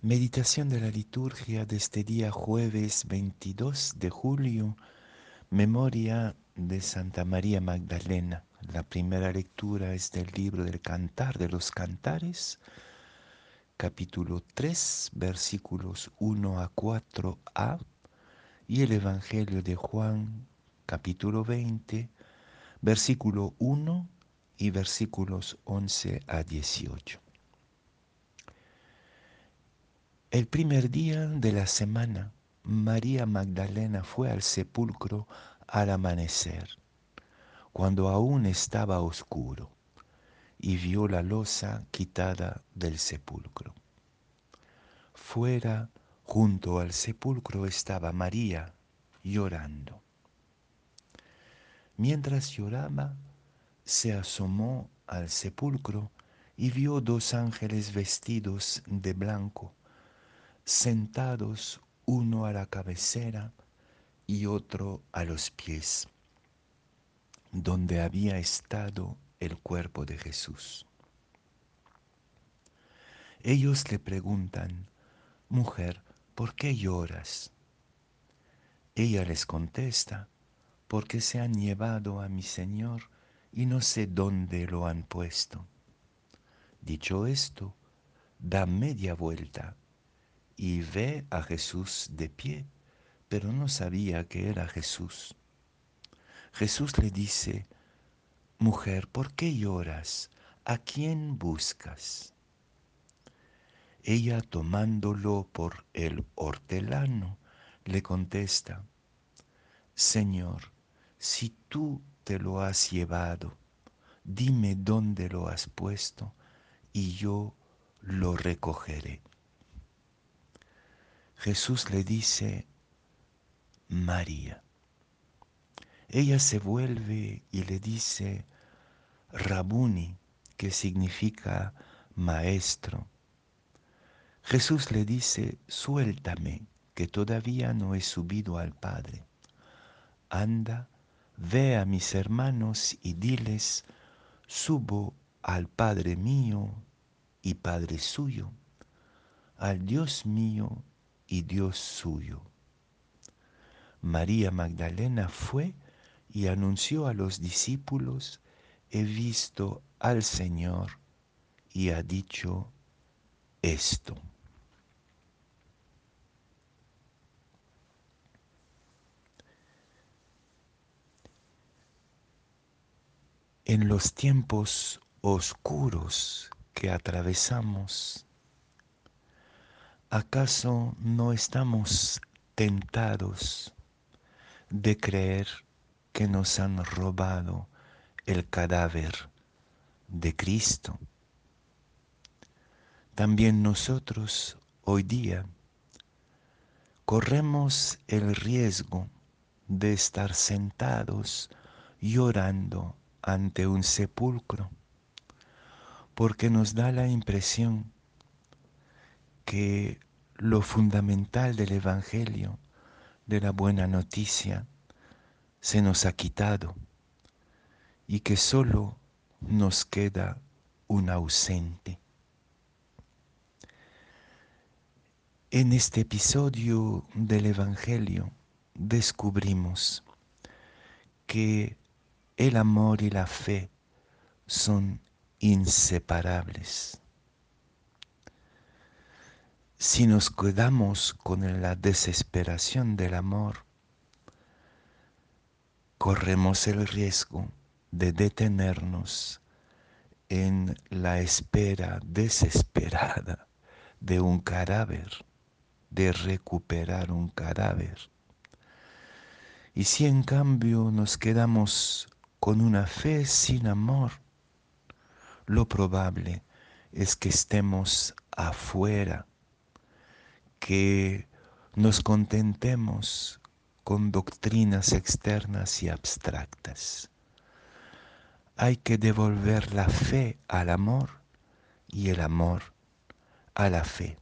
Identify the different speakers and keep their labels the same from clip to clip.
Speaker 1: Meditación de la liturgia de este día jueves 22 de julio, memoria de Santa María Magdalena. La primera lectura es del libro del Cantar de los Cantares, capítulo 3, versículos 1 a 4a, y el Evangelio de Juan, capítulo 20, versículo 1 y versículos 11 a 18. El primer día de la semana, María Magdalena fue al sepulcro al amanecer, cuando aún estaba oscuro, y vio la losa quitada del sepulcro. Fuera, junto al sepulcro, estaba María llorando. Mientras lloraba, se asomó al sepulcro y vio dos ángeles vestidos de blanco sentados uno a la cabecera y otro a los pies, donde había estado el cuerpo de Jesús. Ellos le preguntan, mujer, ¿por qué lloras? Ella les contesta, porque se han llevado a mi Señor y no sé dónde lo han puesto. Dicho esto, da media vuelta y ve a Jesús de pie, pero no sabía que era Jesús. Jesús le dice, Mujer, ¿por qué lloras? ¿A quién buscas? Ella tomándolo por el hortelano, le contesta, Señor, si tú te lo has llevado, dime dónde lo has puesto y yo lo recogeré. Jesús le dice, María. Ella se vuelve y le dice, Rabuni, que significa maestro. Jesús le dice, suéltame, que todavía no he subido al Padre. Anda, ve a mis hermanos y diles, subo al Padre mío y Padre suyo, al Dios mío y Dios suyo. María Magdalena fue y anunció a los discípulos, he visto al Señor y ha dicho esto. En los tiempos oscuros que atravesamos, ¿acaso no estamos tentados de creer que nos han robado el cadáver de Cristo? También nosotros hoy día corremos el riesgo de estar sentados llorando ante un sepulcro, porque nos da la impresión que lo fundamental del Evangelio, de la buena noticia, se nos ha quitado y que solo nos queda un ausente. En este episodio del Evangelio descubrimos que el amor y la fe son inseparables si nos quedamos con la desesperación del amor, corremos el riesgo de detenernos en la espera desesperada de un cadáver, de recuperar un cadáver. Y si en cambio nos quedamos con una fe sin amor, lo probable es que estemos afuera que nos contentemos con doctrinas externas y abstractas. Hay que devolver la fe al amor y el amor a la fe.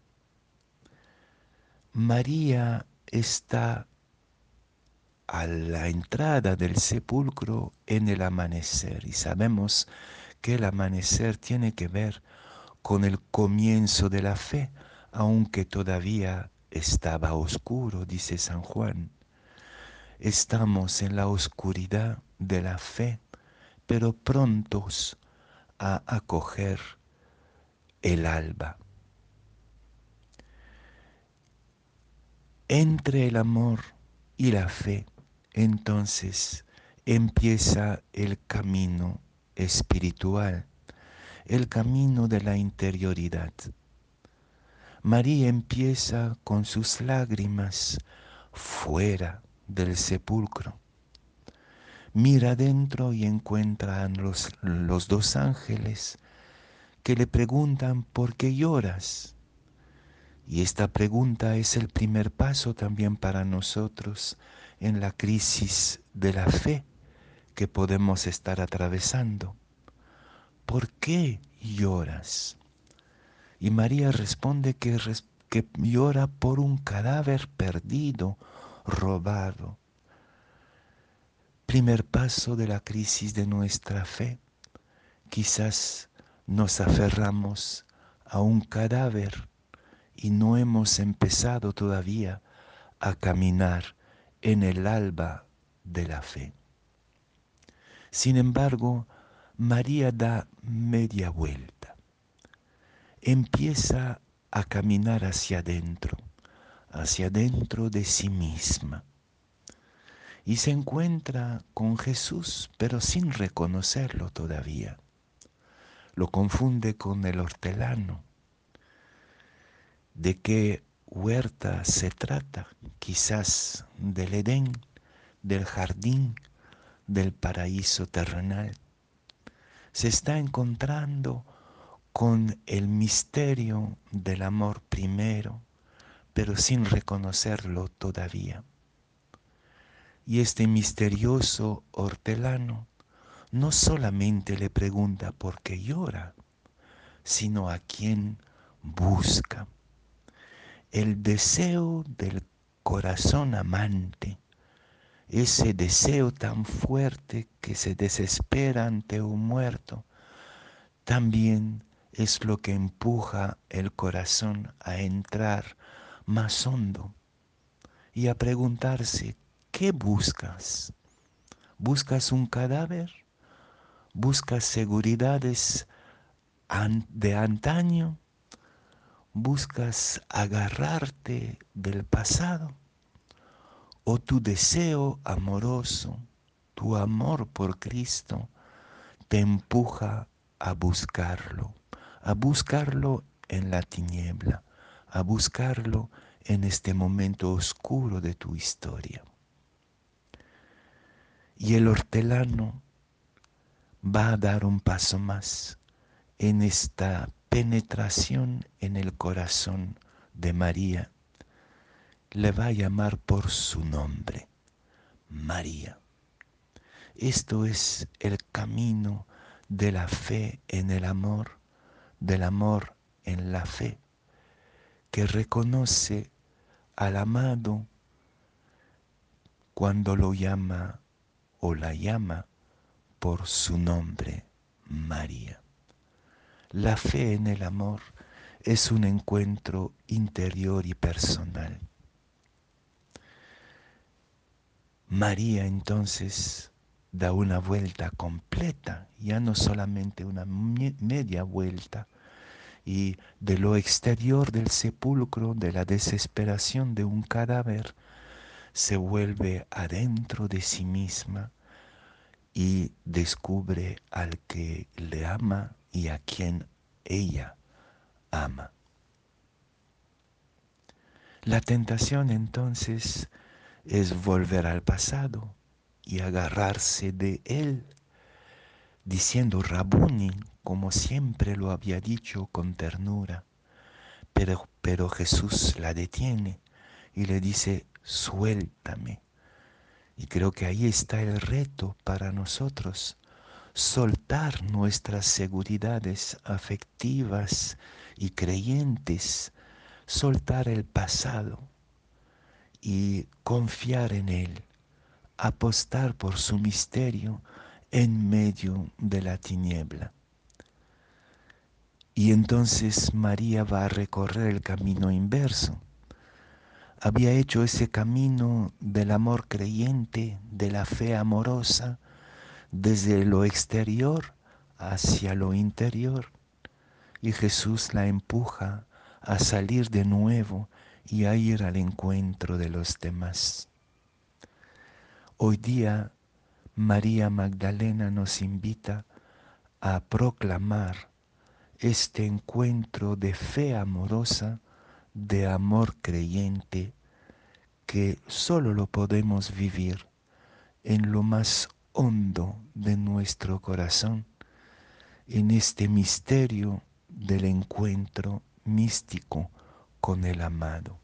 Speaker 1: María está a la entrada del sepulcro en el amanecer y sabemos que el amanecer tiene que ver con el comienzo de la fe, aunque todavía estaba oscuro, dice San Juan. Estamos en la oscuridad de la fe, pero prontos a acoger el alba. Entre el amor y la fe, entonces empieza el camino espiritual, el camino de la interioridad. María empieza con sus lágrimas fuera del sepulcro. Mira dentro y encuentra a los, los dos ángeles que le preguntan por qué lloras. Y esta pregunta es el primer paso también para nosotros en la crisis de la fe que podemos estar atravesando. ¿Por qué lloras? Y María responde que, que llora por un cadáver perdido, robado. Primer paso de la crisis de nuestra fe. Quizás nos aferramos a un cadáver y no hemos empezado todavía a caminar en el alba de la fe. Sin embargo, María da media vuelta empieza a caminar hacia adentro, hacia adentro de sí misma. Y se encuentra con Jesús, pero sin reconocerlo todavía. Lo confunde con el hortelano. ¿De qué huerta se trata? Quizás del Edén, del jardín, del paraíso terrenal. Se está encontrando con el misterio del amor primero, pero sin reconocerlo todavía. Y este misterioso hortelano no solamente le pregunta por qué llora, sino a quién busca. El deseo del corazón amante, ese deseo tan fuerte que se desespera ante un muerto, también es lo que empuja el corazón a entrar más hondo y a preguntarse, ¿qué buscas? ¿Buscas un cadáver? ¿Buscas seguridades de antaño? ¿Buscas agarrarte del pasado? ¿O tu deseo amoroso, tu amor por Cristo, te empuja a buscarlo? A buscarlo en la tiniebla, a buscarlo en este momento oscuro de tu historia. Y el hortelano va a dar un paso más en esta penetración en el corazón de María. Le va a llamar por su nombre, María. Esto es el camino de la fe en el amor del amor en la fe, que reconoce al amado cuando lo llama o la llama por su nombre, María. La fe en el amor es un encuentro interior y personal. María entonces da una vuelta completa, ya no solamente una media vuelta, y de lo exterior del sepulcro, de la desesperación de un cadáver, se vuelve adentro de sí misma y descubre al que le ama y a quien ella ama. La tentación entonces es volver al pasado, y agarrarse de él, diciendo Rabuni, como siempre lo había dicho con ternura. Pero, pero Jesús la detiene y le dice, suéltame. Y creo que ahí está el reto para nosotros, soltar nuestras seguridades afectivas y creyentes, soltar el pasado y confiar en Él apostar por su misterio en medio de la tiniebla. Y entonces María va a recorrer el camino inverso. Había hecho ese camino del amor creyente, de la fe amorosa, desde lo exterior hacia lo interior. Y Jesús la empuja a salir de nuevo y a ir al encuentro de los demás. Hoy día María Magdalena nos invita a proclamar este encuentro de fe amorosa, de amor creyente, que solo lo podemos vivir en lo más hondo de nuestro corazón, en este misterio del encuentro místico con el amado.